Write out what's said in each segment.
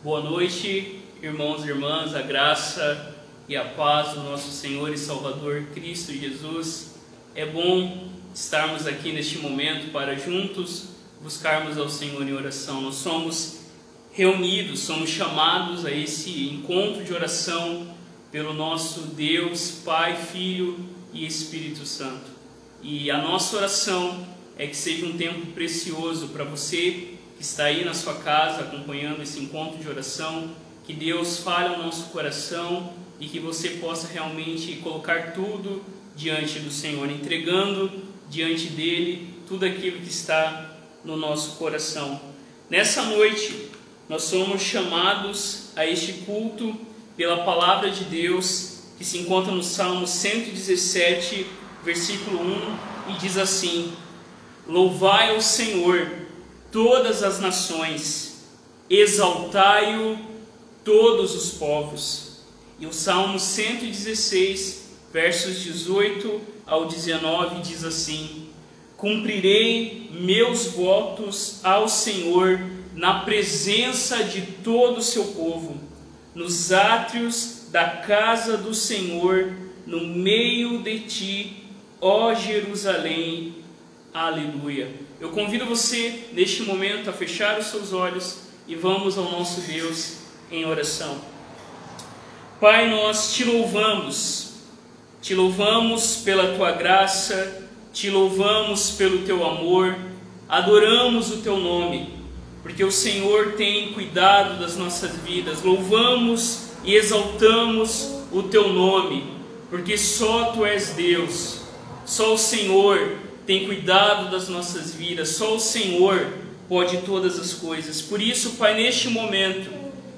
Boa noite, irmãos e irmãs, a graça e a paz do nosso Senhor e Salvador Cristo Jesus. É bom estarmos aqui neste momento para juntos buscarmos ao Senhor em oração. Nós somos reunidos, somos chamados a esse encontro de oração pelo nosso Deus, Pai, Filho e Espírito Santo. E a nossa oração é que seja um tempo precioso para você que está aí na sua casa acompanhando esse encontro de oração, que Deus fale ao nosso coração e que você possa realmente colocar tudo diante do Senhor, entregando diante dele tudo aquilo que está no nosso coração. Nessa noite, nós somos chamados a este culto pela palavra de Deus que se encontra no Salmo 117, versículo 1, e diz assim: Louvai ao Senhor todas as nações, exaltai-o todos os povos. E o Salmo 116, versos 18 ao 19 diz assim: Cumprirei meus votos ao Senhor na presença de todo o seu povo, nos átrios da casa do Senhor, no meio de ti, ó Jerusalém. Aleluia. Eu convido você neste momento a fechar os seus olhos e vamos ao nosso Deus em oração. Pai, nós te louvamos, te louvamos pela tua graça, te louvamos pelo teu amor, adoramos o teu nome, porque o Senhor tem cuidado das nossas vidas, louvamos e exaltamos o teu nome, porque só tu és Deus, só o Senhor tem cuidado das nossas vidas, só o Senhor pode todas as coisas. Por isso, Pai, neste momento,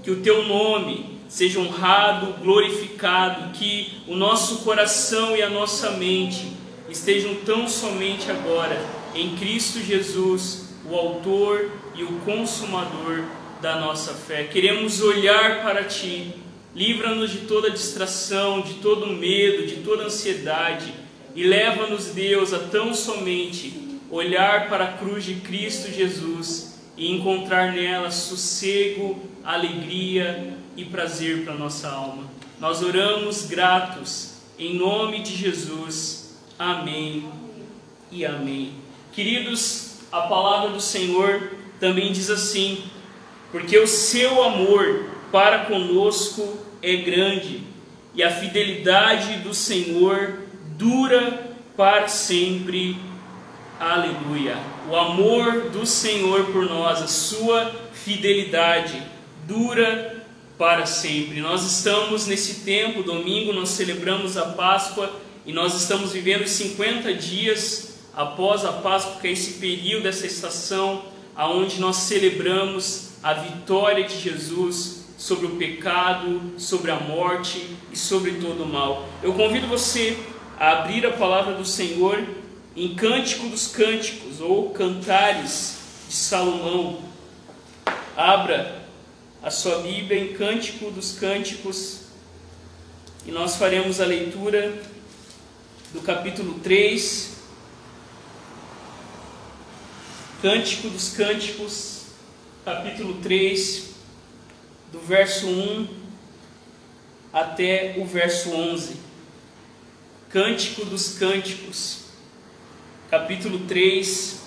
que o teu nome seja honrado, glorificado, que o nosso coração e a nossa mente estejam tão somente agora em Cristo Jesus, o Autor e o Consumador da nossa fé. Queremos olhar para Ti, livra-nos de toda distração, de todo medo, de toda ansiedade e leva-nos, Deus, a tão somente olhar para a cruz de Cristo Jesus e encontrar nela sossego, alegria e prazer para nossa alma. Nós oramos gratos em nome de Jesus. Amém e amém. Queridos, a palavra do Senhor também diz assim: porque o seu amor para conosco é grande e a fidelidade do Senhor dura para sempre. Aleluia. O amor do Senhor por nós, a sua fidelidade dura para sempre. Nós estamos nesse tempo, domingo, nós celebramos a Páscoa e nós estamos vivendo 50 dias após a Páscoa, que é esse período, essa estação, aonde nós celebramos a vitória de Jesus sobre o pecado, sobre a morte e sobre todo o mal. Eu convido você a abrir a palavra do Senhor em Cântico dos Cânticos ou Cantares de Salomão. Abra a sua Bíblia em Cântico dos Cânticos e nós faremos a leitura do capítulo 3. Cântico dos Cânticos, capítulo 3, do verso 1 até o verso 11. Cântico dos Cânticos, capítulo 3,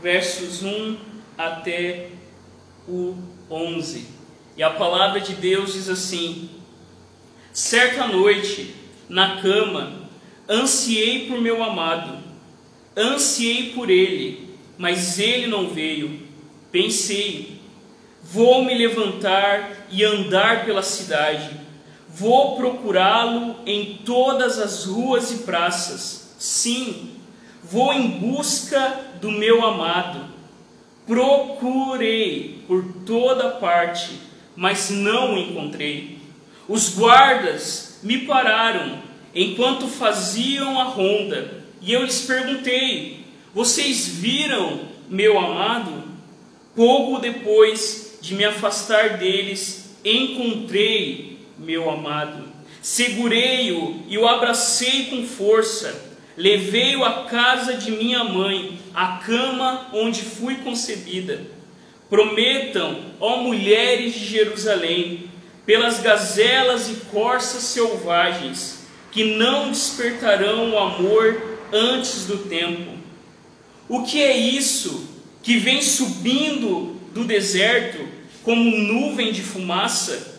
versos 1 até o 11. E a palavra de Deus diz assim: Certa noite, na cama, ansiei por meu amado, ansiei por ele, mas ele não veio. Pensei, vou me levantar e andar pela cidade Vou procurá-lo em todas as ruas e praças. Sim, vou em busca do meu amado. Procurei por toda parte, mas não o encontrei. Os guardas me pararam enquanto faziam a ronda, e eu lhes perguntei: Vocês viram meu amado? Pouco depois de me afastar deles, encontrei meu amado. Segurei-o e o abracei com força. Levei-o à casa de minha mãe, à cama onde fui concebida. Prometam, ó mulheres de Jerusalém, pelas gazelas e corças selvagens, que não despertarão o amor antes do tempo. O que é isso que vem subindo do deserto como nuvem de fumaça?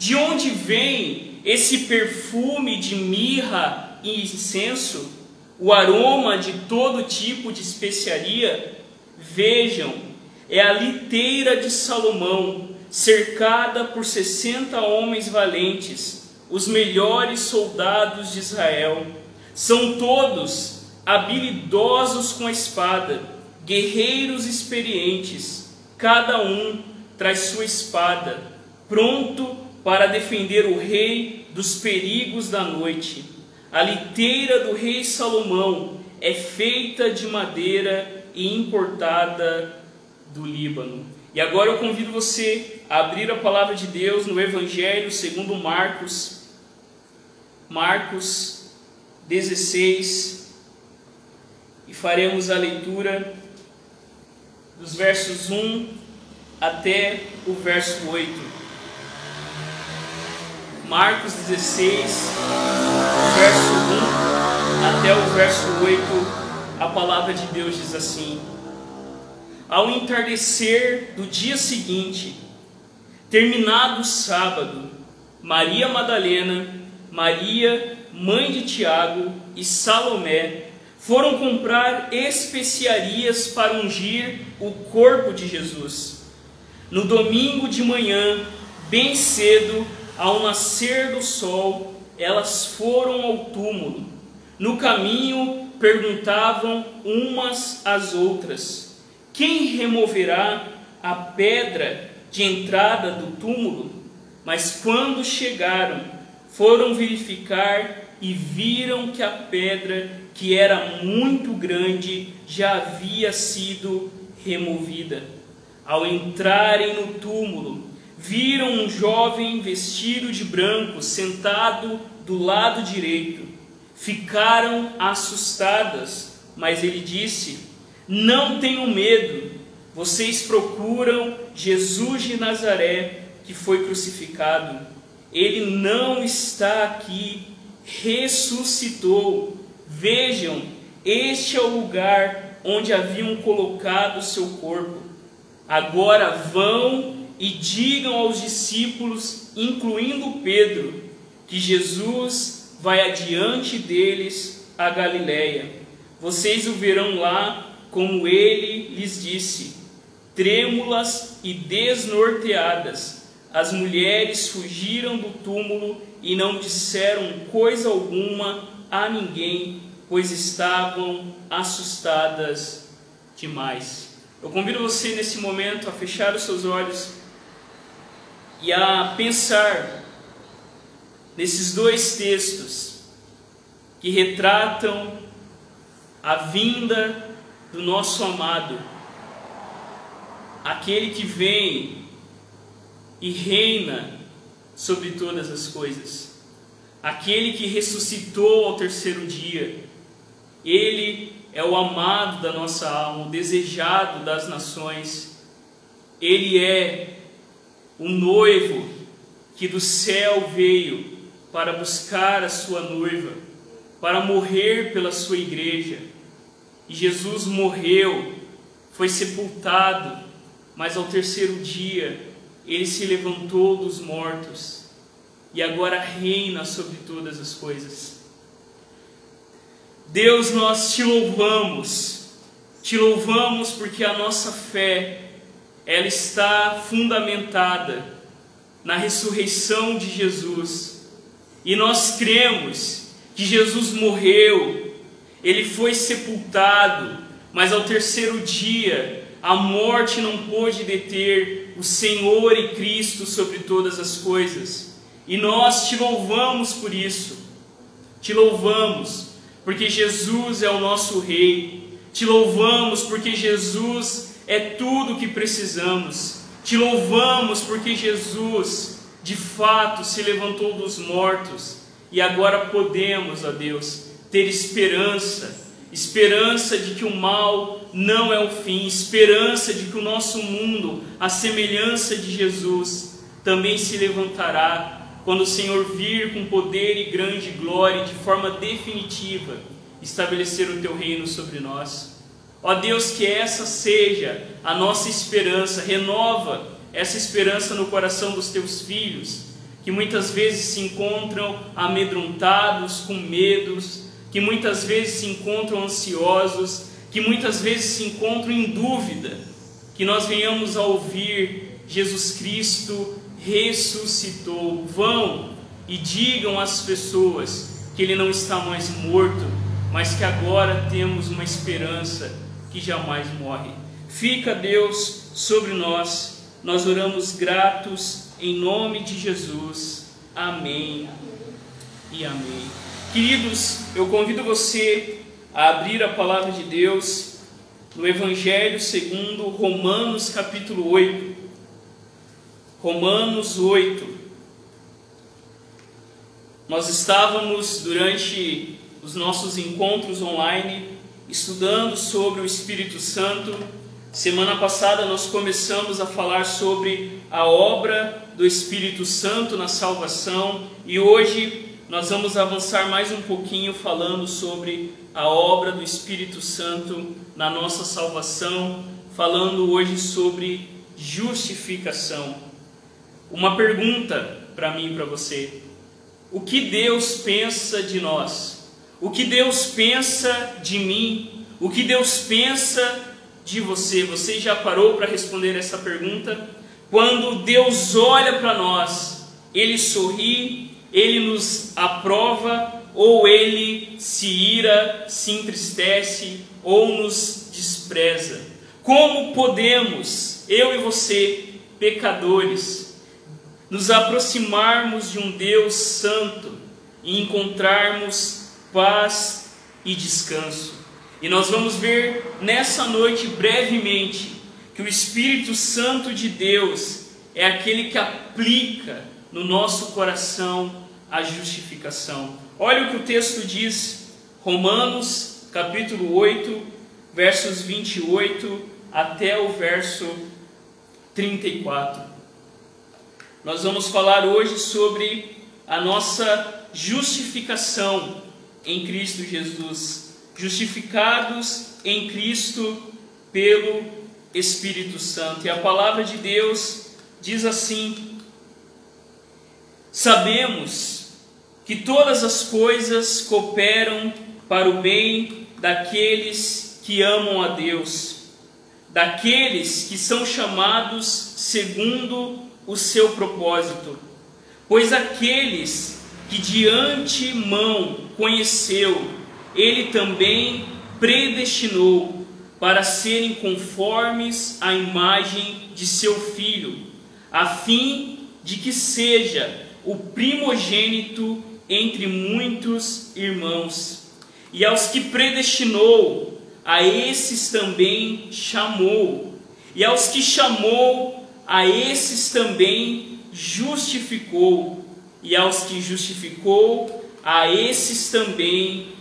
De onde vem esse perfume de mirra e incenso? O aroma de todo tipo de especiaria? Vejam, é a liteira de Salomão, cercada por sessenta homens valentes, os melhores soldados de Israel. São todos habilidosos com a espada, guerreiros experientes, cada um traz sua espada, pronto para defender o rei dos perigos da noite. A liteira do rei Salomão é feita de madeira e importada do Líbano. E agora eu convido você a abrir a palavra de Deus no Evangelho segundo Marcos, Marcos 16, e faremos a leitura dos versos 1 até o verso 8. Marcos 16, verso 1 até o verso 8, a palavra de Deus diz assim: Ao entardecer do dia seguinte, terminado o sábado, Maria Madalena, Maria, mãe de Tiago e Salomé foram comprar especiarias para ungir o corpo de Jesus. No domingo de manhã, bem cedo, ao nascer do sol, elas foram ao túmulo. No caminho, perguntavam umas às outras: Quem removerá a pedra de entrada do túmulo? Mas quando chegaram, foram verificar e viram que a pedra, que era muito grande, já havia sido removida. Ao entrarem no túmulo, viram um jovem vestido de branco sentado do lado direito. Ficaram assustadas, mas ele disse: Não tenham medo, vocês procuram Jesus de Nazaré que foi crucificado. Ele não está aqui, ressuscitou. Vejam, este é o lugar onde haviam colocado seu corpo. Agora vão e digam aos discípulos, incluindo Pedro, que Jesus vai adiante deles a Galiléia. Vocês o verão lá, como ele lhes disse. Trêmulas e desnorteadas, as mulheres fugiram do túmulo e não disseram coisa alguma a ninguém, pois estavam assustadas demais. Eu convido você nesse momento a fechar os seus olhos e a pensar nesses dois textos que retratam a vinda do nosso amado, aquele que vem e reina sobre todas as coisas, aquele que ressuscitou ao terceiro dia. Ele é o amado da nossa alma, o desejado das nações. Ele é o noivo que do céu veio para buscar a sua noiva, para morrer pela sua igreja. E Jesus morreu, foi sepultado, mas ao terceiro dia ele se levantou dos mortos e agora reina sobre todas as coisas. Deus, nós te louvamos, te louvamos porque a nossa fé ela está fundamentada na ressurreição de Jesus. E nós cremos que Jesus morreu, ele foi sepultado, mas ao terceiro dia a morte não pôde deter o Senhor e Cristo sobre todas as coisas. E nós te louvamos por isso. Te louvamos porque Jesus é o nosso Rei. Te louvamos porque Jesus é tudo o que precisamos. Te louvamos porque Jesus, de fato, se levantou dos mortos e agora podemos, ó Deus, ter esperança esperança de que o mal não é o fim, esperança de que o nosso mundo, a semelhança de Jesus, também se levantará quando o Senhor vir com poder e grande glória de forma definitiva estabelecer o teu reino sobre nós. Ó Deus, que essa seja a nossa esperança, renova essa esperança no coração dos teus filhos, que muitas vezes se encontram amedrontados, com medos, que muitas vezes se encontram ansiosos, que muitas vezes se encontram em dúvida, que nós venhamos a ouvir Jesus Cristo ressuscitou. Vão e digam às pessoas que ele não está mais morto, mas que agora temos uma esperança que jamais morre. Fica Deus sobre nós. Nós oramos gratos em nome de Jesus. Amém e amém. Queridos, eu convido você a abrir a palavra de Deus no Evangelho segundo Romanos capítulo 8. Romanos 8. Nós estávamos durante os nossos encontros online estudando sobre o Espírito Santo. Semana passada nós começamos a falar sobre a obra do Espírito Santo na salvação e hoje nós vamos avançar mais um pouquinho falando sobre a obra do Espírito Santo na nossa salvação, falando hoje sobre justificação. Uma pergunta para mim e para você: o que Deus pensa de nós? O que Deus pensa de mim? O que Deus pensa de você? Você já parou para responder essa pergunta? Quando Deus olha para nós, Ele sorri, Ele nos aprova, ou Ele se ira, se entristece, ou nos despreza? Como podemos, eu e você, pecadores, nos aproximarmos de um Deus santo e encontrarmos paz e descanso. E nós vamos ver nessa noite brevemente que o Espírito Santo de Deus é aquele que aplica no nosso coração a justificação. Olha o que o texto diz, Romanos capítulo 8, versos 28 até o verso 34. Nós vamos falar hoje sobre a nossa justificação em Cristo Jesus. Justificados em Cristo pelo Espírito Santo. E a palavra de Deus diz assim: Sabemos que todas as coisas cooperam para o bem daqueles que amam a Deus, daqueles que são chamados segundo o seu propósito. Pois aqueles que de antemão conheceu, ele também predestinou para serem conformes à imagem de seu filho, a fim de que seja o primogênito entre muitos irmãos. E aos que predestinou, a esses também chamou. E aos que chamou, a esses também justificou, e aos que justificou, a esses também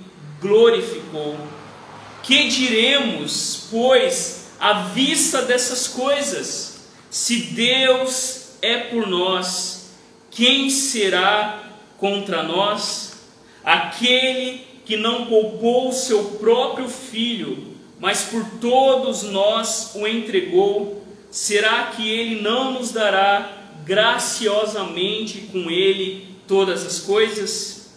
glorificou. Que diremos, pois, à vista dessas coisas? Se Deus é por nós, quem será contra nós? Aquele que não poupou seu próprio filho, mas por todos nós o entregou será que ele não nos dará graciosamente com ele todas as coisas?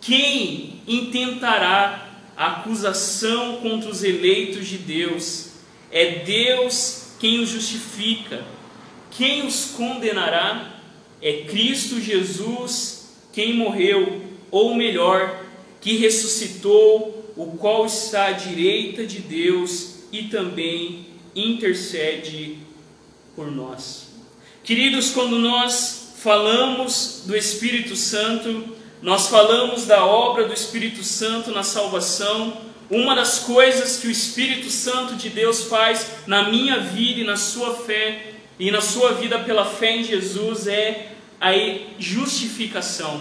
Quem intentará acusação contra os eleitos de Deus? É Deus quem os justifica. Quem os condenará? É Cristo Jesus quem morreu, ou melhor, que ressuscitou, o qual está à direita de Deus e também intercede por nós. Queridos, quando nós falamos do Espírito Santo, nós falamos da obra do Espírito Santo na salvação. Uma das coisas que o Espírito Santo de Deus faz na minha vida e na sua fé e na sua vida pela fé em Jesus é a justificação.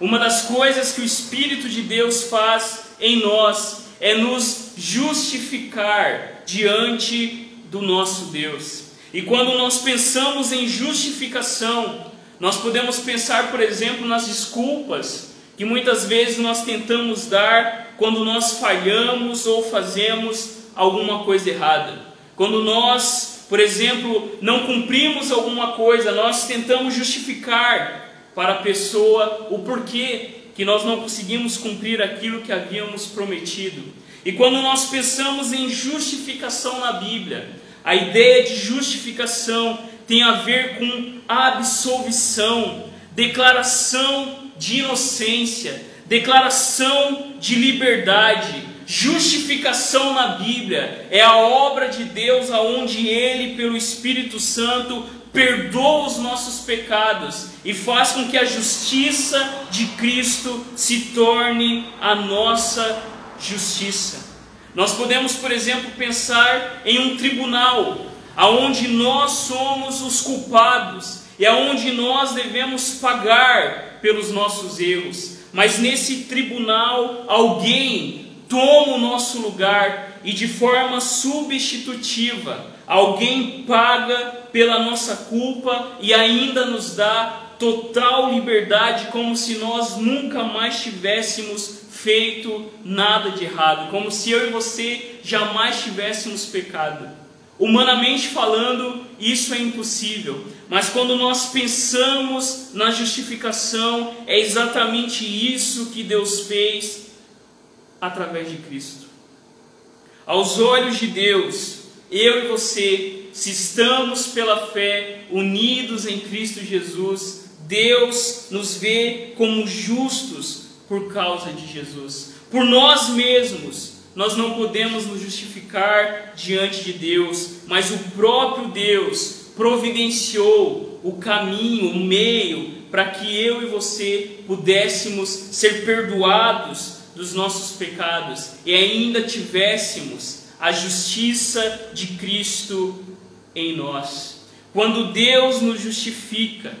Uma das coisas que o Espírito de Deus faz em nós é nos justificar diante do nosso Deus. E quando nós pensamos em justificação, nós podemos pensar, por exemplo, nas desculpas que muitas vezes nós tentamos dar quando nós falhamos ou fazemos alguma coisa errada. Quando nós, por exemplo, não cumprimos alguma coisa, nós tentamos justificar para a pessoa o porquê que nós não conseguimos cumprir aquilo que havíamos prometido. E quando nós pensamos em justificação na Bíblia, a ideia de justificação tem a ver com absolvição, declaração de inocência, declaração de liberdade. Justificação na Bíblia é a obra de Deus aonde ele pelo Espírito Santo perdoa os nossos pecados e faz com que a justiça de Cristo se torne a nossa justiça. Nós podemos, por exemplo, pensar em um tribunal, aonde nós somos os culpados e aonde nós devemos pagar pelos nossos erros. Mas nesse tribunal, alguém toma o nosso lugar e de forma substitutiva, alguém paga pela nossa culpa e ainda nos dá total liberdade, como se nós nunca mais tivéssemos feito nada de errado, como se eu e você jamais tivéssemos pecado. Humanamente falando, isso é impossível, mas quando nós pensamos na justificação, é exatamente isso que Deus fez através de Cristo. Aos olhos de Deus, eu e você, se estamos pela fé unidos em Cristo Jesus, Deus nos vê como justos por causa de Jesus. Por nós mesmos, nós não podemos nos justificar diante de Deus, mas o próprio Deus providenciou o caminho, o meio, para que eu e você pudéssemos ser perdoados dos nossos pecados e ainda tivéssemos a justiça de Cristo em nós. Quando Deus nos justifica,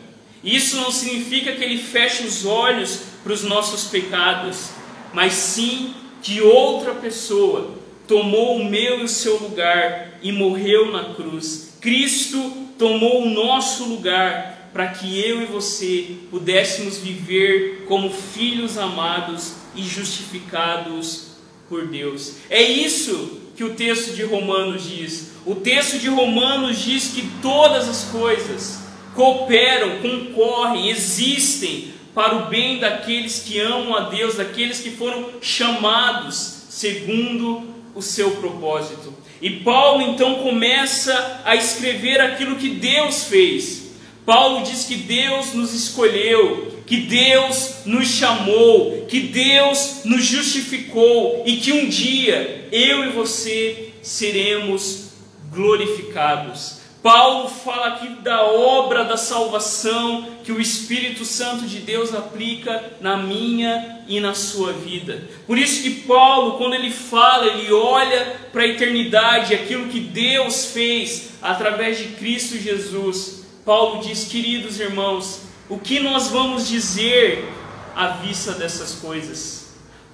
isso não significa que Ele feche os olhos para os nossos pecados, mas sim que outra pessoa tomou o meu e o seu lugar e morreu na cruz. Cristo tomou o nosso lugar para que eu e você pudéssemos viver como filhos amados e justificados por Deus. É isso que o texto de Romanos diz. O texto de Romanos diz que todas as coisas cooperam, concorrem, existem para o bem daqueles que amam a Deus, daqueles que foram chamados segundo o seu propósito. E Paulo então começa a escrever aquilo que Deus fez. Paulo diz que Deus nos escolheu, que Deus nos chamou, que Deus nos justificou e que um dia eu e você seremos glorificados. Paulo fala aqui da obra da salvação que o Espírito Santo de Deus aplica na minha e na sua vida. Por isso que Paulo, quando ele fala, ele olha para a eternidade, aquilo que Deus fez através de Cristo Jesus. Paulo diz: "Queridos irmãos, o que nós vamos dizer à vista dessas coisas?"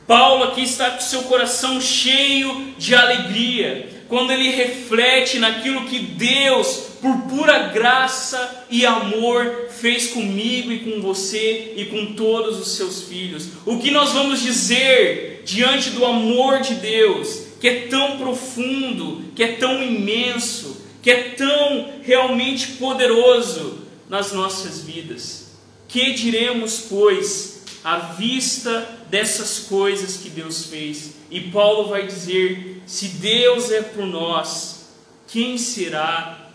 Paulo aqui está com seu coração cheio de alegria, quando ele reflete naquilo que Deus, por pura graça e amor, fez comigo e com você e com todos os seus filhos. O que nós vamos dizer diante do amor de Deus, que é tão profundo, que é tão imenso, que é tão realmente poderoso nas nossas vidas? Que diremos, pois, à vista dessas coisas que Deus fez? E Paulo vai dizer se Deus é por nós, quem será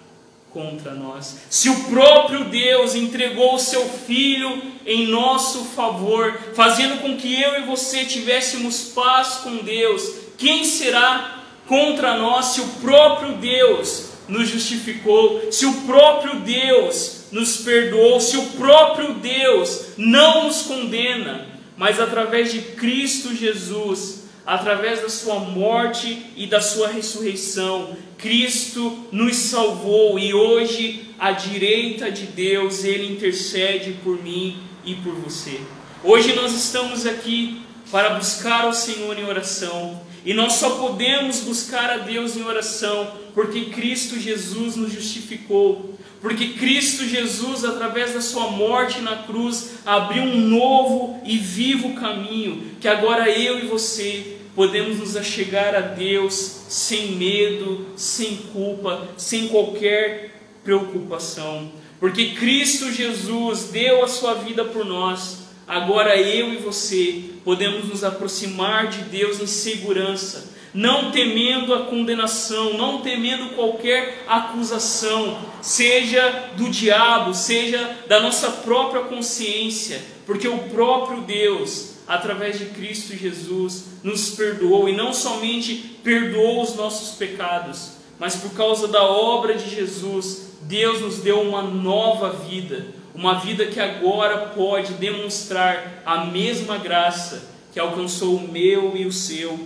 contra nós? Se o próprio Deus entregou o seu Filho em nosso favor, fazendo com que eu e você tivéssemos paz com Deus, quem será contra nós se o próprio Deus nos justificou, se o próprio Deus nos perdoou, se o próprio Deus não nos condena, mas através de Cristo Jesus através da sua morte e da sua ressurreição, Cristo nos salvou e hoje, à direita de Deus, Ele intercede por mim e por você. Hoje nós estamos aqui para buscar o Senhor em oração. E nós só podemos buscar a Deus em oração porque Cristo Jesus nos justificou. Porque Cristo Jesus, através da sua morte na cruz, abriu um novo e vivo caminho que agora eu e você podemos nos achegar a Deus sem medo, sem culpa, sem qualquer preocupação. Porque Cristo Jesus deu a sua vida por nós. Agora eu e você podemos nos aproximar de Deus em segurança, não temendo a condenação, não temendo qualquer acusação, seja do diabo, seja da nossa própria consciência, porque o próprio Deus, através de Cristo Jesus, nos perdoou e não somente perdoou os nossos pecados, mas por causa da obra de Jesus, Deus nos deu uma nova vida, uma vida que agora pode demonstrar a mesma graça que alcançou o meu e o seu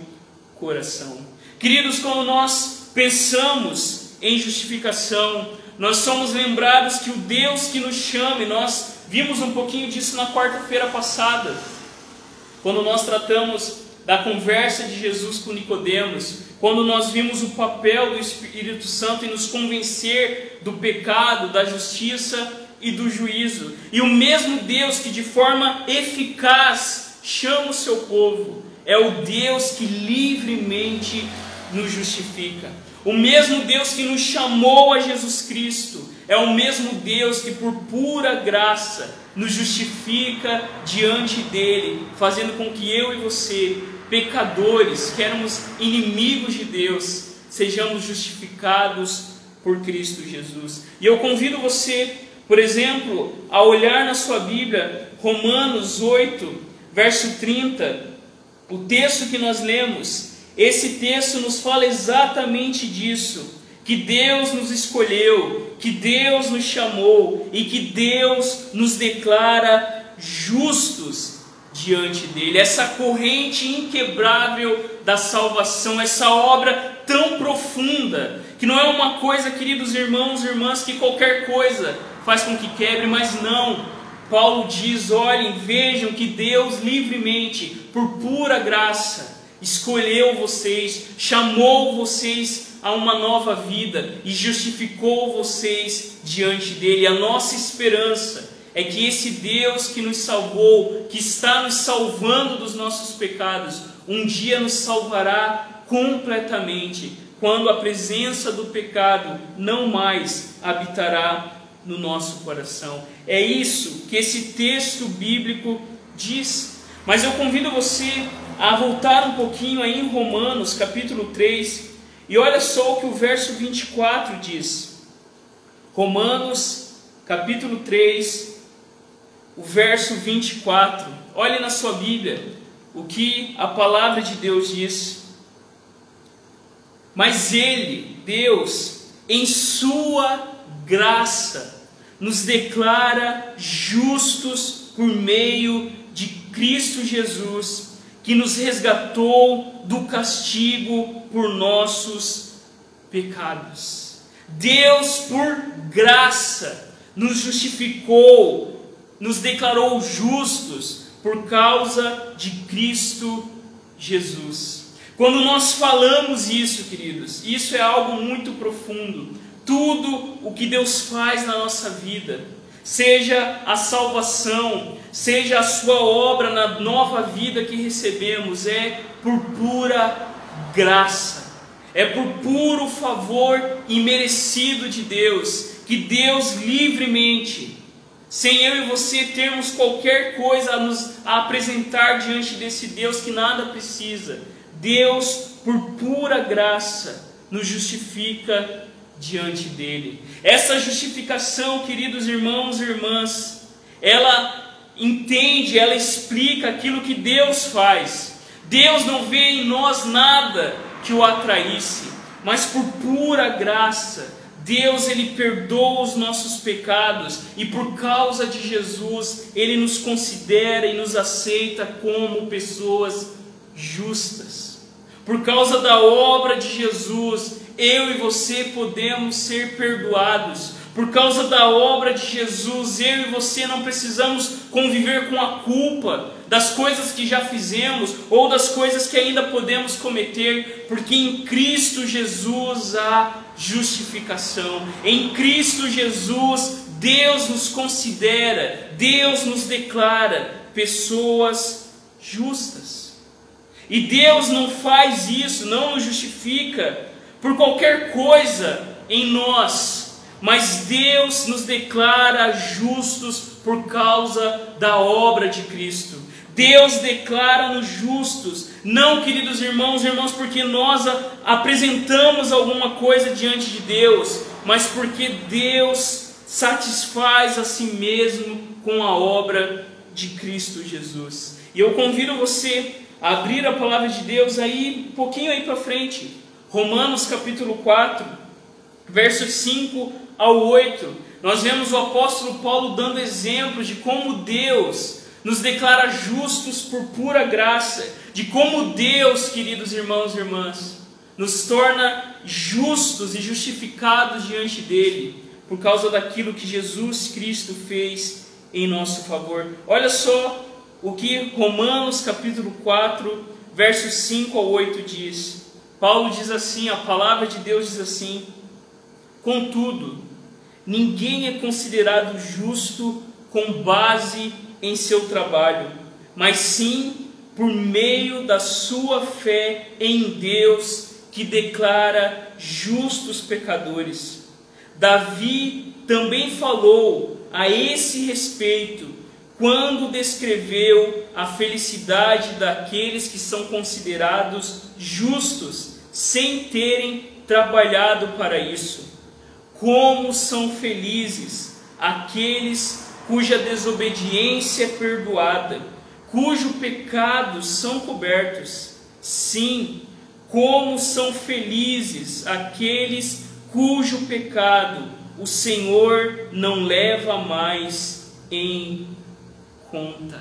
coração. Queridos, quando nós pensamos em justificação, nós somos lembrados que o Deus que nos chama, e nós vimos um pouquinho disso na quarta-feira passada, quando nós tratamos da conversa de Jesus com Nicodemos, quando nós vimos o papel do Espírito Santo em nos convencer do pecado, da justiça e do juízo. E o mesmo Deus que de forma eficaz chama o seu povo, é o Deus que livremente nos justifica. O mesmo Deus que nos chamou a Jesus Cristo, é o mesmo Deus que por pura graça nos justifica diante dele, fazendo com que eu e você pecadores, que éramos inimigos de Deus, sejamos justificados por Cristo Jesus. E eu convido você, por exemplo, a olhar na sua Bíblia, Romanos 8, verso 30, o texto que nós lemos. Esse texto nos fala exatamente disso, que Deus nos escolheu, que Deus nos chamou e que Deus nos declara justos diante dele, essa corrente inquebrável da salvação, essa obra tão profunda, que não é uma coisa, queridos irmãos e irmãs, que qualquer coisa faz com que quebre, mas não. Paulo diz: olhem, vejam que Deus livremente, por pura graça, escolheu vocês, chamou vocês a uma nova vida e justificou vocês diante dele. A nossa esperança é que esse Deus que nos salvou, que está nos salvando dos nossos pecados, um dia nos salvará completamente, quando a presença do pecado não mais habitará no nosso coração. É isso que esse texto bíblico diz. Mas eu convido você a voltar um pouquinho aí em Romanos, capítulo 3, e olha só o que o verso 24 diz. Romanos, capítulo 3, o verso 24. Olhe na sua Bíblia o que a palavra de Deus diz. Mas Ele, Deus, em Sua graça, nos declara justos por meio de Cristo Jesus, que nos resgatou do castigo por nossos pecados. Deus, por graça, nos justificou nos declarou justos por causa de Cristo Jesus. Quando nós falamos isso, queridos, isso é algo muito profundo. Tudo o que Deus faz na nossa vida, seja a salvação, seja a sua obra na nova vida que recebemos, é por pura graça, é por puro favor imerecido de Deus, que Deus livremente sem eu e você termos qualquer coisa a nos a apresentar diante desse Deus que nada precisa. Deus, por pura graça, nos justifica diante dele. Essa justificação, queridos irmãos e irmãs, ela entende, ela explica aquilo que Deus faz. Deus não vê em nós nada que o atraísse, mas por pura graça, Deus ele perdoa os nossos pecados e por causa de Jesus ele nos considera e nos aceita como pessoas justas. Por causa da obra de Jesus, eu e você podemos ser perdoados. Por causa da obra de Jesus, eu e você não precisamos conviver com a culpa das coisas que já fizemos ou das coisas que ainda podemos cometer, porque em Cristo Jesus há justificação. Em Cristo Jesus, Deus nos considera, Deus nos declara pessoas justas. E Deus não faz isso, não nos justifica por qualquer coisa em nós mas Deus nos declara justos por causa da obra de Cristo. Deus declara-nos justos, não, queridos irmãos e irmãos, porque nós apresentamos alguma coisa diante de Deus, mas porque Deus satisfaz a si mesmo com a obra de Cristo Jesus. E eu convido você a abrir a palavra de Deus aí, um pouquinho aí para frente, Romanos capítulo 4, versos 5 ao 8, nós vemos o apóstolo Paulo dando exemplos de como Deus nos declara justos por pura graça, de como Deus, queridos irmãos e irmãs, nos torna justos e justificados diante dele, por causa daquilo que Jesus Cristo fez em nosso favor. Olha só o que Romanos capítulo 4, versos 5 ao 8 diz. Paulo diz assim, a palavra de Deus diz assim: Contudo, ninguém é considerado justo com base em seu trabalho, mas sim por meio da sua fé em Deus, que declara justos pecadores. Davi também falou a esse respeito quando descreveu a felicidade daqueles que são considerados justos sem terem trabalhado para isso. Como são felizes aqueles cuja desobediência é perdoada, cujo pecados são cobertos. Sim, como são felizes aqueles cujo pecado o Senhor não leva mais em conta.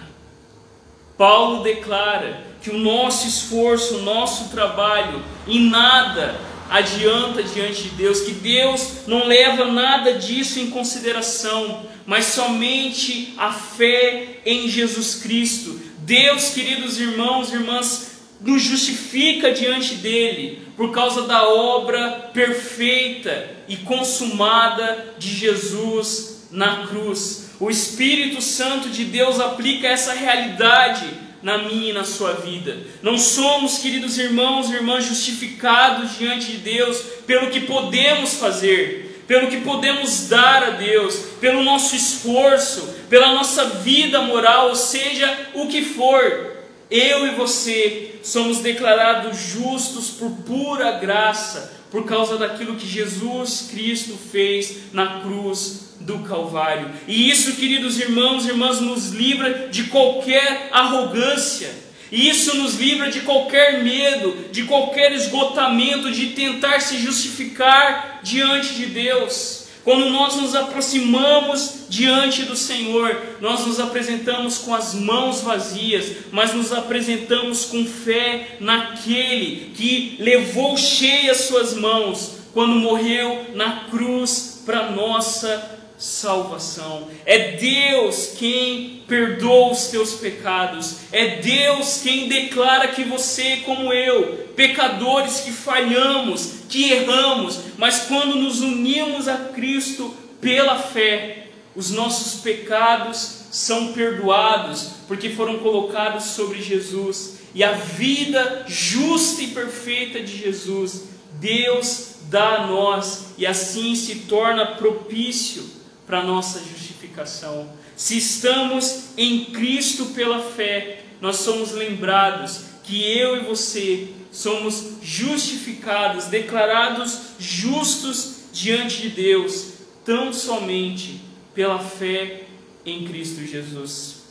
Paulo declara que o nosso esforço, o nosso trabalho, em nada adianta diante de Deus, que Deus não leva nada disso em consideração, mas somente a fé em Jesus Cristo. Deus, queridos irmãos e irmãs, nos justifica diante dele por causa da obra perfeita e consumada de Jesus na cruz. O Espírito Santo de Deus aplica essa realidade na minha e na sua vida. Não somos, queridos irmãos e irmãs, justificados diante de Deus pelo que podemos fazer, pelo que podemos dar a Deus, pelo nosso esforço, pela nossa vida moral, ou seja, o que for. Eu e você somos declarados justos por pura graça, por causa daquilo que Jesus Cristo fez na cruz do Calvário. E isso, queridos irmãos e irmãs, nos livra de qualquer arrogância. E isso nos livra de qualquer medo, de qualquer esgotamento, de tentar se justificar diante de Deus. Quando nós nos aproximamos diante do Senhor, nós nos apresentamos com as mãos vazias, mas nos apresentamos com fé naquele que levou cheias suas mãos quando morreu na cruz para nossa salvação. É Deus quem perdoa os teus pecados. É Deus quem declara que você, como eu, pecadores que falhamos, que erramos, mas quando nos unimos a Cristo pela fé, os nossos pecados são perdoados, porque foram colocados sobre Jesus. E a vida justa e perfeita de Jesus, Deus dá a nós, e assim se torna propício para nossa justificação. Se estamos em Cristo pela fé, nós somos lembrados que eu e você somos justificados, declarados justos diante de Deus, tão somente pela fé em Cristo Jesus.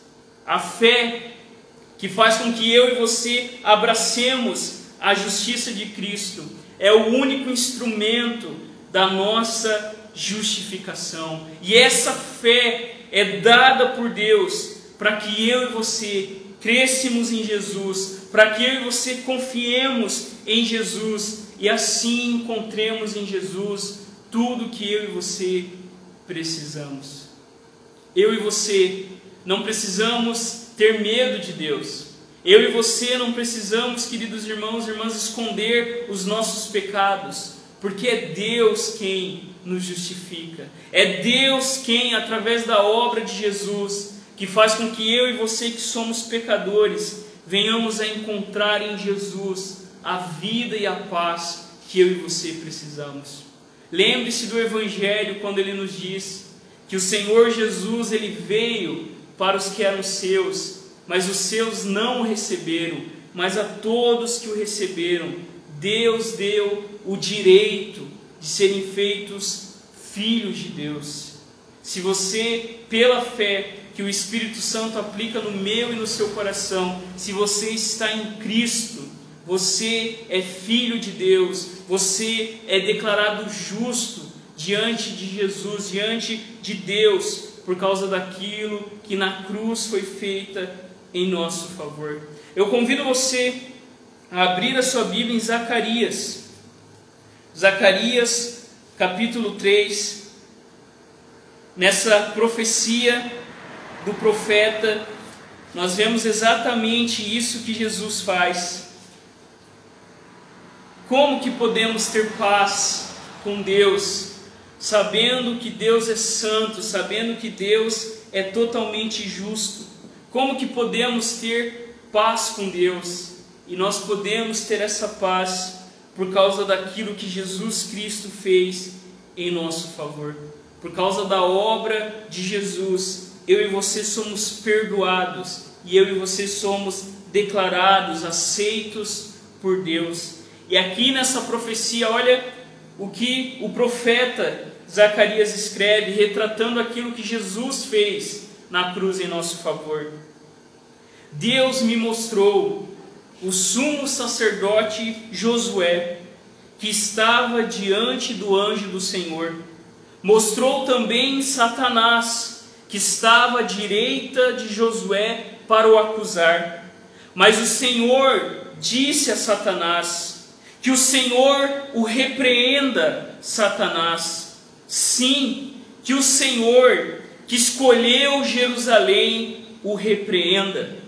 A fé que faz com que eu e você abracemos a justiça de Cristo é o único instrumento da nossa justificação. E essa fé é dada por Deus para que eu e você crescemos em Jesus, para que eu e você confiemos em Jesus e assim encontremos em Jesus tudo que eu e você precisamos. Eu e você não precisamos ter medo de Deus. Eu e você não precisamos, queridos irmãos e irmãs, esconder os nossos pecados, porque é Deus quem nos justifica. É Deus quem, através da obra de Jesus, que faz com que eu e você, que somos pecadores, venhamos a encontrar em Jesus a vida e a paz que eu e você precisamos. Lembre-se do Evangelho quando ele nos diz que o Senhor Jesus ele veio para os que eram seus, mas os seus não o receberam, mas a todos que o receberam, Deus deu o direito de serem feitos filhos de Deus. Se você, pela fé que o Espírito Santo aplica no meu e no seu coração, se você está em Cristo, você é filho de Deus, você é declarado justo diante de Jesus, diante de Deus, por causa daquilo que na cruz foi feita em nosso favor. Eu convido você a abrir a sua Bíblia em Zacarias, Zacarias capítulo 3, nessa profecia do profeta, nós vemos exatamente isso que Jesus faz. Como que podemos ter paz com Deus, sabendo que Deus é santo, sabendo que Deus é totalmente justo? Como que podemos ter paz com Deus? E nós podemos ter essa paz por causa daquilo que Jesus Cristo fez em nosso favor. Por causa da obra de Jesus, eu e você somos perdoados e eu e você somos declarados aceitos por Deus. E aqui nessa profecia, olha o que o profeta Zacarias escreve, retratando aquilo que Jesus fez na cruz em nosso favor. Deus me mostrou o sumo sacerdote Josué, que estava diante do anjo do Senhor. Mostrou também Satanás, que estava à direita de Josué para o acusar. Mas o Senhor disse a Satanás: que o Senhor o repreenda, Satanás. Sim, que o Senhor que escolheu Jerusalém o repreenda.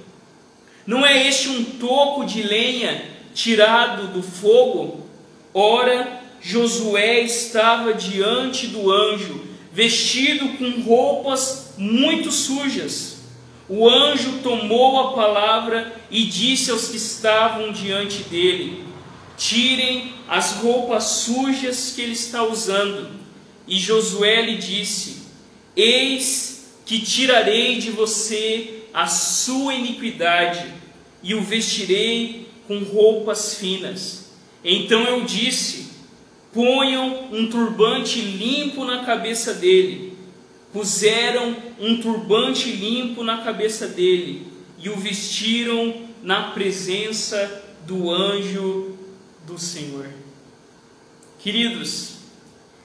Não é este um toco de lenha tirado do fogo? Ora, Josué estava diante do anjo, vestido com roupas muito sujas. O anjo tomou a palavra e disse aos que estavam diante dele: Tirem as roupas sujas que ele está usando. E Josué lhe disse: Eis que tirarei de você a sua iniquidade e o vestirei com roupas finas. Então eu disse: Ponham um turbante limpo na cabeça dele. Puseram um turbante limpo na cabeça dele e o vestiram na presença do anjo do Senhor. Queridos,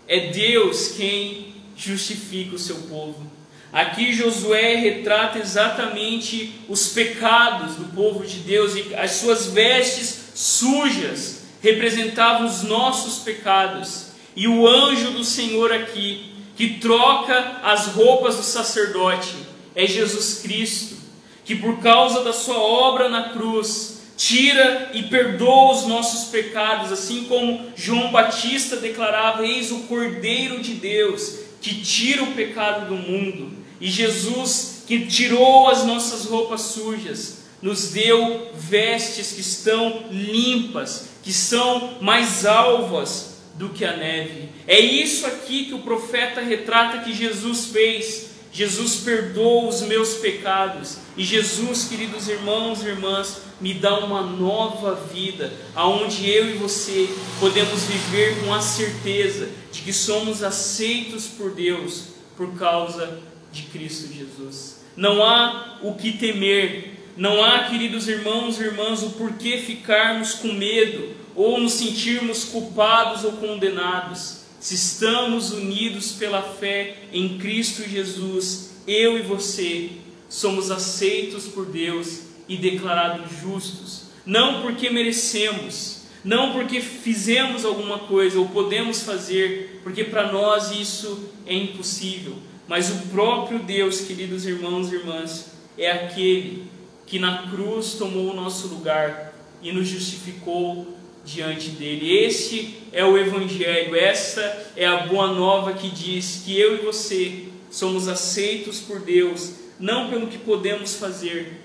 é Deus quem justifica o seu povo. Aqui Josué retrata exatamente os pecados do povo de Deus e as suas vestes sujas representavam os nossos pecados. E o anjo do Senhor aqui, que troca as roupas do sacerdote, é Jesus Cristo, que por causa da sua obra na cruz, tira e perdoa os nossos pecados, assim como João Batista declarava: Eis o Cordeiro de Deus que tira o pecado do mundo. E Jesus, que tirou as nossas roupas sujas, nos deu vestes que estão limpas, que são mais alvas do que a neve. É isso aqui que o profeta retrata que Jesus fez Jesus perdoa os meus pecados e Jesus, queridos irmãos e irmãs, me dá uma nova vida, aonde eu e você podemos viver com a certeza de que somos aceitos por Deus por causa de Cristo Jesus. Não há o que temer, não há, queridos irmãos e irmãs, o porquê ficarmos com medo ou nos sentirmos culpados ou condenados se estamos unidos pela fé em Cristo Jesus, eu e você somos aceitos por Deus e declarados justos, não porque merecemos, não porque fizemos alguma coisa ou podemos fazer, porque para nós isso é impossível, mas o próprio Deus, queridos irmãos e irmãs, é aquele que na cruz tomou o nosso lugar e nos justificou diante dele. Este é o Evangelho, essa é a boa nova que diz que eu e você somos aceitos por Deus, não pelo que podemos fazer,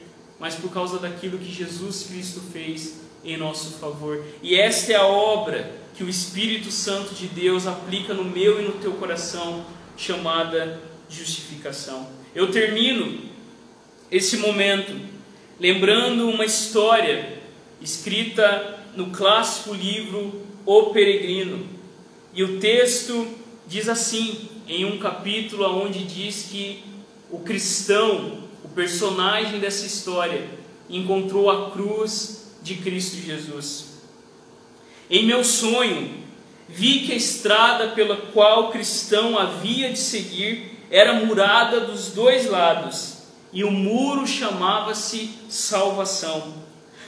mas por causa daquilo que Jesus Cristo fez em nosso favor. E esta é a obra que o Espírito Santo de Deus aplica no meu e no teu coração, chamada justificação. Eu termino esse momento lembrando uma história escrita no clássico livro O Peregrino. E o texto diz assim, em um capítulo onde diz que o cristão, personagem dessa história, encontrou a cruz de Cristo Jesus. Em meu sonho, vi que a estrada pela qual o cristão havia de seguir era murada dos dois lados, e o muro chamava-se salvação.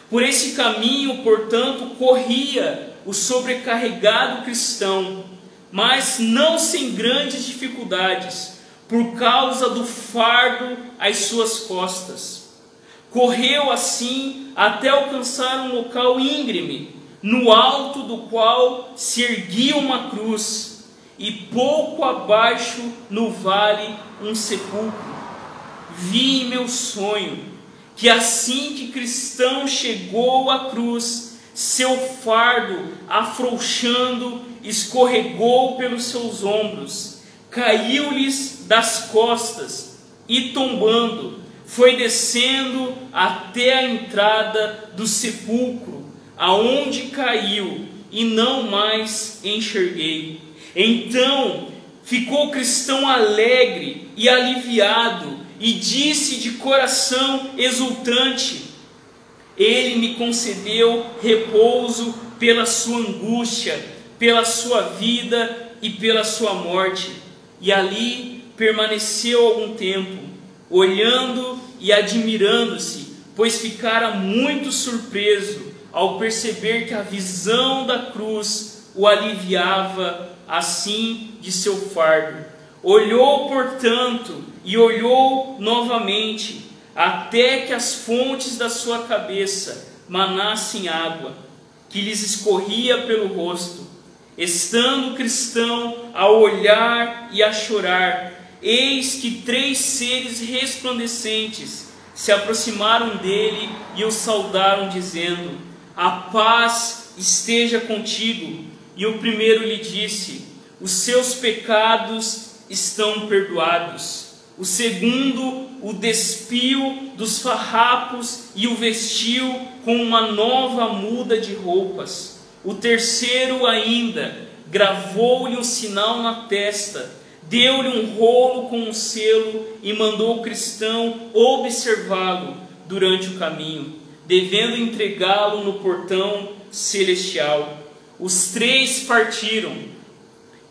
Por esse caminho, portanto, corria o sobrecarregado cristão, mas não sem grandes dificuldades, por causa do fardo às suas costas. Correu assim até alcançar um local íngreme, no alto do qual se erguia uma cruz, e pouco abaixo no vale um sepulcro. Vi em meu sonho que assim que cristão chegou à cruz, seu fardo, afrouxando, escorregou pelos seus ombros, caiu-lhes das costas e tombando, foi descendo até a entrada do sepulcro, aonde caiu e não mais enxerguei. Então ficou o cristão alegre e aliviado, e disse de coração exultante: Ele me concedeu repouso pela sua angústia, pela sua vida e pela sua morte. E ali permaneceu algum tempo, olhando e admirando-se, pois ficara muito surpreso ao perceber que a visão da cruz o aliviava assim de seu fardo. Olhou, portanto, e olhou novamente, até que as fontes da sua cabeça manassem água, que lhes escorria pelo rosto. Estando o cristão a olhar e a chorar, eis que três seres resplandecentes se aproximaram dele e o saudaram, dizendo: A paz esteja contigo. E o primeiro lhe disse: Os seus pecados estão perdoados. O segundo, o despiu dos farrapos e o vestiu com uma nova muda de roupas. O terceiro ainda, gravou-lhe um sinal na testa, deu-lhe um rolo com um selo e mandou o cristão observá-lo durante o caminho, devendo entregá-lo no portão celestial. Os três partiram.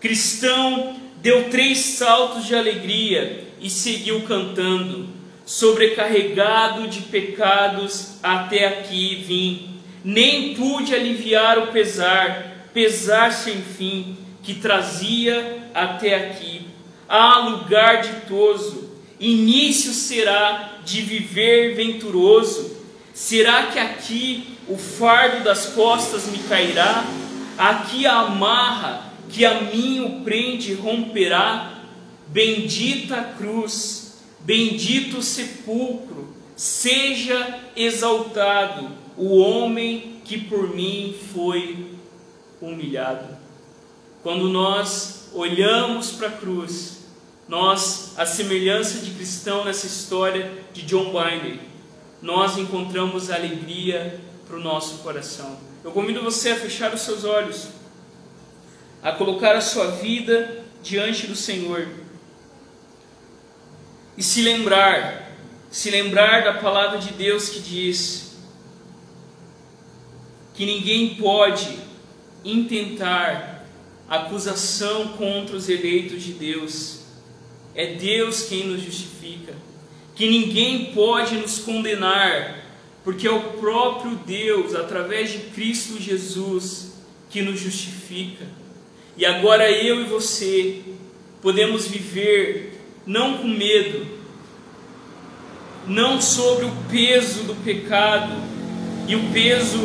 Cristão deu três saltos de alegria e seguiu cantando: Sobrecarregado de pecados, até aqui vim. Nem pude aliviar o pesar, pesar sem fim, que trazia até aqui. Há lugar ditoso, início será de viver venturoso. Será que aqui o fardo das costas me cairá? Aqui a amarra que a mim o prende romperá? Bendita cruz, bendito sepulcro, seja exaltado o homem que por mim foi humilhado. Quando nós olhamos para a cruz, nós, a semelhança de cristão nessa história de John Binder, nós encontramos alegria para o nosso coração. Eu convido você a fechar os seus olhos, a colocar a sua vida diante do Senhor e se lembrar, se lembrar da palavra de Deus que diz que ninguém pode intentar acusação contra os eleitos de Deus. É Deus quem nos justifica. Que ninguém pode nos condenar porque é o próprio Deus, através de Cristo Jesus, que nos justifica. E agora eu e você podemos viver não com medo, não sobre o peso do pecado e o peso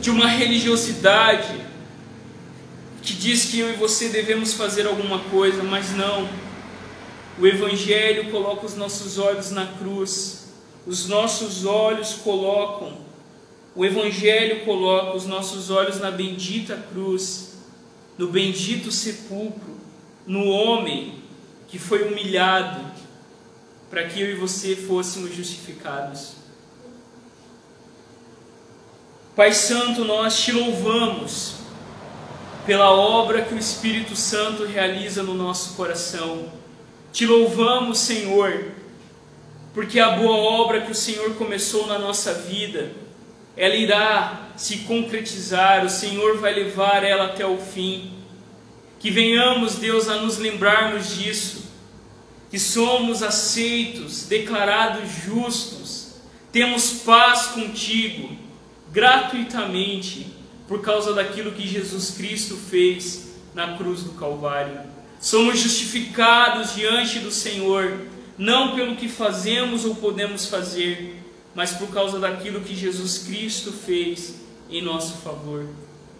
de uma religiosidade que diz que eu e você devemos fazer alguma coisa, mas não. O Evangelho coloca os nossos olhos na cruz, os nossos olhos colocam, o Evangelho coloca os nossos olhos na bendita cruz, no bendito sepulcro, no homem que foi humilhado para que eu e você fôssemos justificados. Pai Santo, nós te louvamos pela obra que o Espírito Santo realiza no nosso coração. Te louvamos, Senhor, porque a boa obra que o Senhor começou na nossa vida, ela irá se concretizar, o Senhor vai levar ela até o fim. Que venhamos, Deus, a nos lembrarmos disso, que somos aceitos, declarados justos, temos paz contigo, gratuitamente, por causa daquilo que Jesus Cristo fez na cruz do Calvário. Somos justificados diante do Senhor, não pelo que fazemos ou podemos fazer, mas por causa daquilo que Jesus Cristo fez em nosso favor.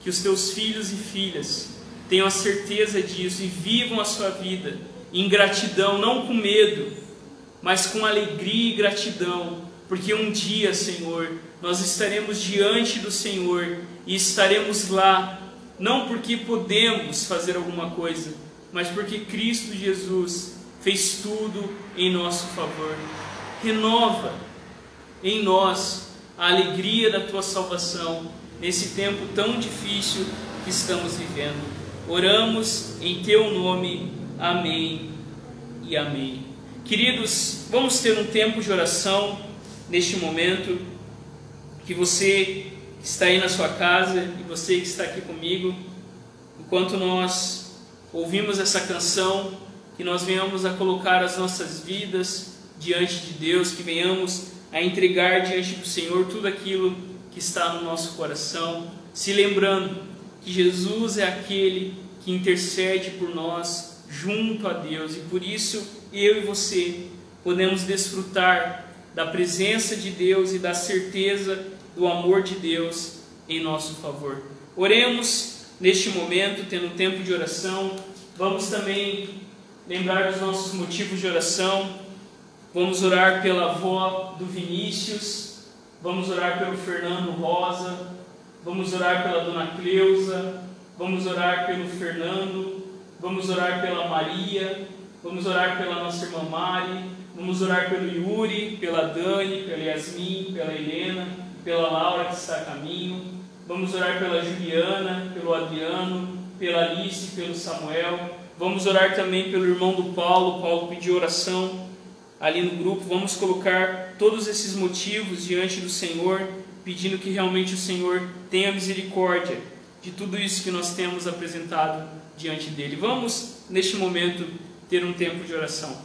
Que os teus filhos e filhas tenham a certeza disso e vivam a sua vida em gratidão, não com medo, mas com alegria e gratidão, porque um dia, Senhor, nós estaremos diante do Senhor e estaremos lá, não porque podemos fazer alguma coisa, mas porque Cristo Jesus fez tudo em nosso favor. Renova em nós a alegria da tua salvação nesse tempo tão difícil que estamos vivendo. Oramos em teu nome. Amém e amém. Queridos, vamos ter um tempo de oração neste momento. Que você que está aí na sua casa e você que está aqui comigo, enquanto nós ouvimos essa canção, que nós venhamos a colocar as nossas vidas diante de Deus, que venhamos a entregar diante do Senhor tudo aquilo que está no nosso coração, se lembrando que Jesus é aquele que intercede por nós junto a Deus e por isso eu e você podemos desfrutar da presença de Deus e da certeza do amor de Deus em nosso favor. Oremos neste momento, tendo tempo de oração. Vamos também lembrar dos nossos motivos de oração. Vamos orar pela avó do Vinícius, vamos orar pelo Fernando Rosa, vamos orar pela dona Cleusa, vamos orar pelo Fernando, vamos orar pela Maria, vamos orar pela nossa irmã Mari, vamos orar pelo Yuri, pela Dani, pela Yasmin, pela Helena, pela Laura que está a caminho, vamos orar pela Juliana, pelo Adriano, pela Alice, pelo Samuel, vamos orar também pelo irmão do Paulo, Paulo pediu oração ali no grupo, vamos colocar todos esses motivos diante do Senhor, pedindo que realmente o Senhor tenha misericórdia de tudo isso que nós temos apresentado diante dele. Vamos, neste momento, ter um tempo de oração.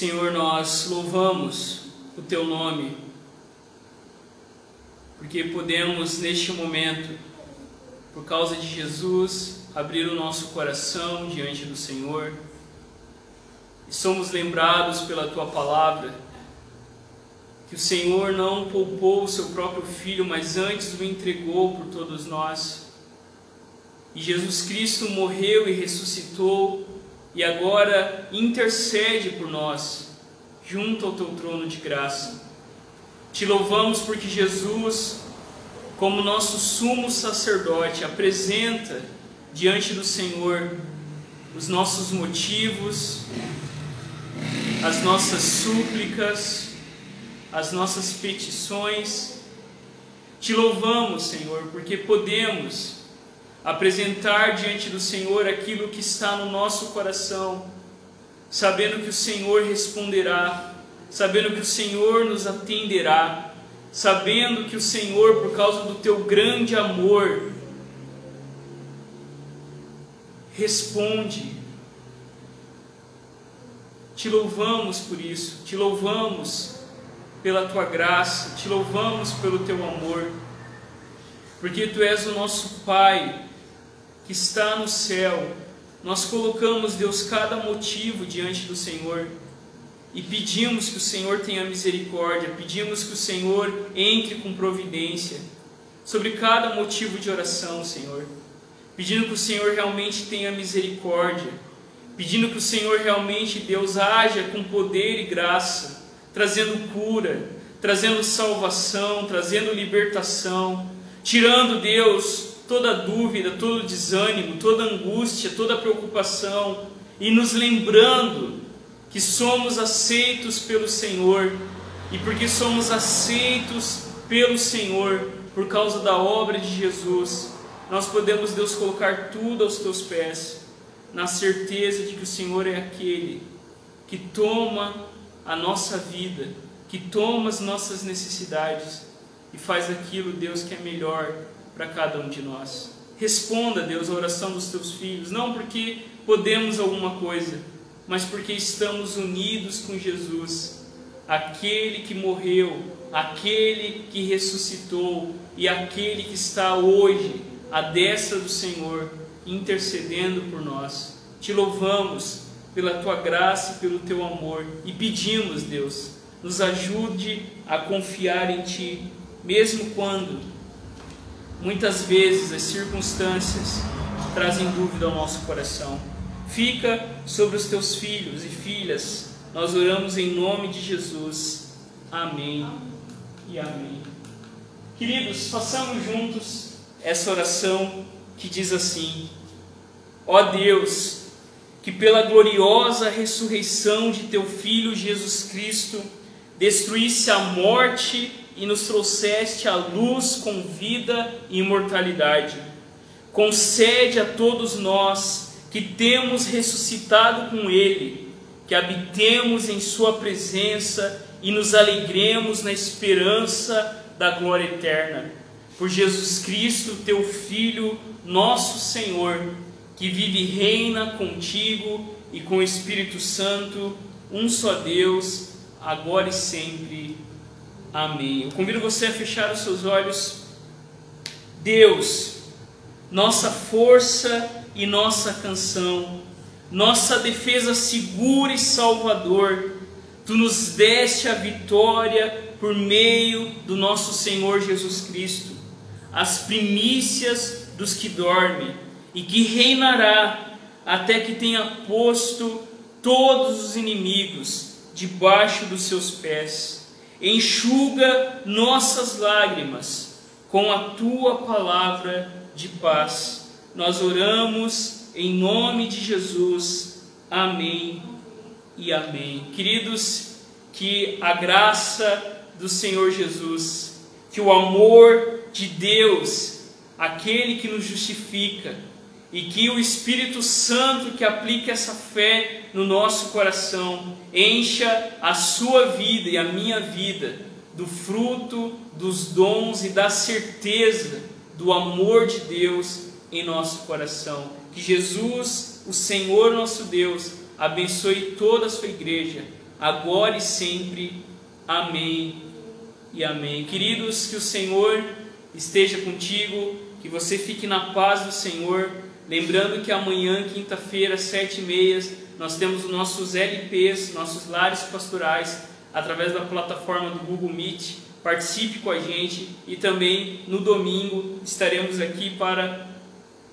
Senhor, nós louvamos o Teu nome, porque podemos neste momento, por causa de Jesus, abrir o nosso coração diante do Senhor e somos lembrados pela Tua palavra que o Senhor não poupou o seu próprio filho, mas antes o entregou por todos nós. E Jesus Cristo morreu e ressuscitou e agora intercede por nós junto ao teu trono de graça. Te louvamos porque Jesus, como nosso sumo sacerdote, apresenta diante do Senhor os nossos motivos, as nossas súplicas, as nossas petições. Te louvamos, Senhor, porque podemos apresentar diante do Senhor aquilo que está no nosso coração, sabendo que o Senhor responderá, sabendo que o Senhor nos atenderá, sabendo que o Senhor, por causa do teu grande amor, responde. Te louvamos por isso, te louvamos pela tua graça, te louvamos pelo teu amor, porque tu és o nosso Pai que está no céu. Nós colocamos, Deus, cada motivo diante do Senhor e pedimos que o Senhor tenha misericórdia, pedimos que o Senhor entre com providência sobre cada motivo de oração, Senhor. Pedindo que o Senhor realmente tenha misericórdia, pedindo que o Senhor realmente, Deus, haja com poder e graça trazendo cura, trazendo salvação, trazendo libertação, tirando, Deus, toda dúvida, todo desânimo, toda angústia, toda preocupação e nos lembrando que somos aceitos pelo Senhor e porque somos aceitos pelo Senhor por causa da obra de Jesus, nós podemos, Deus, colocar tudo aos teus pés, na certeza de que o Senhor é aquele que toma a nossa vida, que toma as nossas necessidades e faz aquilo, Deus, que é melhor para cada um de nós. Responda, Deus, a oração dos teus filhos, não porque podemos alguma coisa, mas porque estamos unidos com Jesus, aquele que morreu, aquele que ressuscitou e aquele que está hoje à destra do Senhor, intercedendo por nós. Te louvamos pela tua graça e pelo teu amor. E pedimos, Deus, nos ajude a confiar em Ti, mesmo quando muitas vezes as circunstâncias trazem dúvida ao nosso coração. Fica sobre os teus filhos e filhas. Nós oramos em nome de Jesus. Amém e amém. Queridos, façamos juntos essa oração que diz assim: Ó Deus, que pela gloriosa ressurreição de teu Filho Jesus Cristo, destruísse a morte e nos trouxeste a luz com vida e imortalidade. Concede a todos nós que temos ressuscitado com Ele, que habitemos em Sua presença e nos alegremos na esperança da glória eterna. Por Jesus Cristo, teu Filho, nosso Senhor que vive e reina contigo e com o Espírito Santo, um só Deus, agora e sempre. Amém. Eu convido você a fechar os seus olhos. Deus, nossa força e nossa canção, nossa defesa segura e salvador, tu nos deste a vitória por meio do nosso Senhor Jesus Cristo, as primícias dos que dormem e que reinará até que tenha posto todos os inimigos debaixo dos seus pés. Enxuga nossas lágrimas com a tua palavra de paz. Nós oramos em nome de Jesus. Amém e amém. Queridos, que a graça do Senhor Jesus, que o amor de Deus, aquele que nos justifica, e que o Espírito Santo que aplique essa fé no nosso coração encha a sua vida e a minha vida do fruto dos dons e da certeza do amor de Deus em nosso coração. Que Jesus, o Senhor nosso Deus, abençoe toda a sua igreja, agora e sempre. Amém e amém. Queridos, que o Senhor esteja contigo, que você fique na paz do Senhor. Lembrando que amanhã, quinta-feira, sete e meia, nós temos os nossos LPs, nossos lares pastorais, através da plataforma do Google Meet. Participe com a gente e também no domingo estaremos aqui para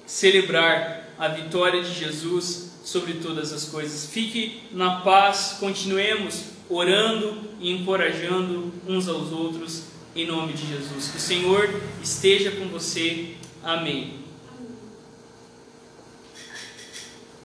celebrar a vitória de Jesus sobre todas as coisas. Fique na paz, continuemos orando e encorajando uns aos outros em nome de Jesus. Que o Senhor esteja com você. Amém.